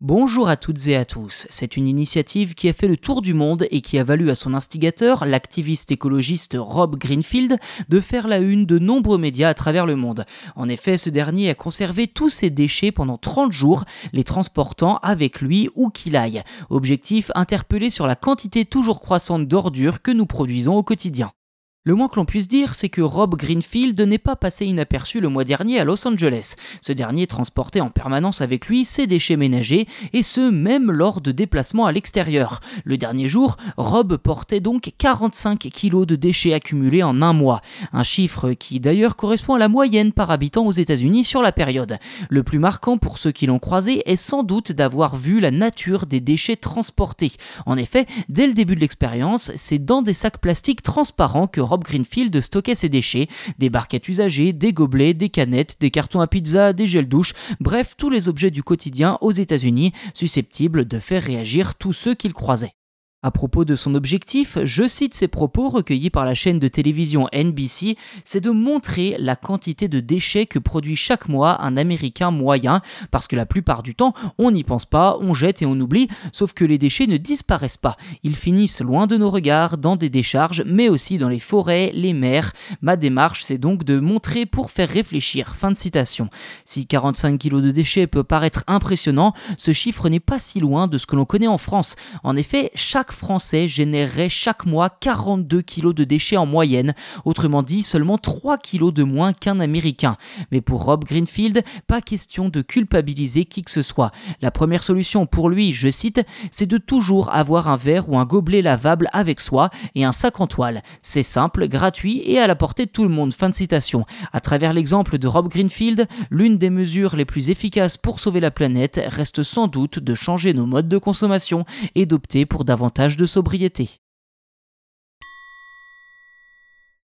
Bonjour à toutes et à tous. C'est une initiative qui a fait le tour du monde et qui a valu à son instigateur, l'activiste écologiste Rob Greenfield, de faire la une de nombreux médias à travers le monde. En effet, ce dernier a conservé tous ses déchets pendant 30 jours, les transportant avec lui où qu'il aille. Objectif interpellé sur la quantité toujours croissante d'ordures que nous produisons au quotidien. Le moins que l'on puisse dire, c'est que Rob Greenfield n'est pas passé inaperçu le mois dernier à Los Angeles. Ce dernier transportait en permanence avec lui ses déchets ménagers, et ce même lors de déplacements à l'extérieur. Le dernier jour, Rob portait donc 45 kilos de déchets accumulés en un mois. Un chiffre qui d'ailleurs correspond à la moyenne par habitant aux États-Unis sur la période. Le plus marquant pour ceux qui l'ont croisé est sans doute d'avoir vu la nature des déchets transportés. En effet, dès le début de l'expérience, c'est dans des sacs plastiques transparents que Rob Greenfield stockait ses déchets, des barquettes usagées, des gobelets, des canettes, des cartons à pizza, des gels douche, bref tous les objets du quotidien aux États-Unis susceptibles de faire réagir tous ceux qu'il croisait. À propos de son objectif, je cite ses propos recueillis par la chaîne de télévision NBC, c'est de montrer la quantité de déchets que produit chaque mois un Américain moyen, parce que la plupart du temps, on n'y pense pas, on jette et on oublie, sauf que les déchets ne disparaissent pas. Ils finissent loin de nos regards, dans des décharges, mais aussi dans les forêts, les mers. Ma démarche, c'est donc de montrer pour faire réfléchir. Fin de citation. Si 45 kg de déchets peut paraître impressionnant, ce chiffre n'est pas si loin de ce que l'on connaît en France. En effet, chaque Français générerait chaque mois 42 kg de déchets en moyenne, autrement dit seulement 3 kg de moins qu'un Américain. Mais pour Rob Greenfield, pas question de culpabiliser qui que ce soit. La première solution pour lui, je cite, c'est de toujours avoir un verre ou un gobelet lavable avec soi et un sac en toile. C'est simple, gratuit et à la portée de tout le monde. Fin de citation. À travers l'exemple de Rob Greenfield, l'une des mesures les plus efficaces pour sauver la planète reste sans doute de changer nos modes de consommation et d'opter pour de sobriété.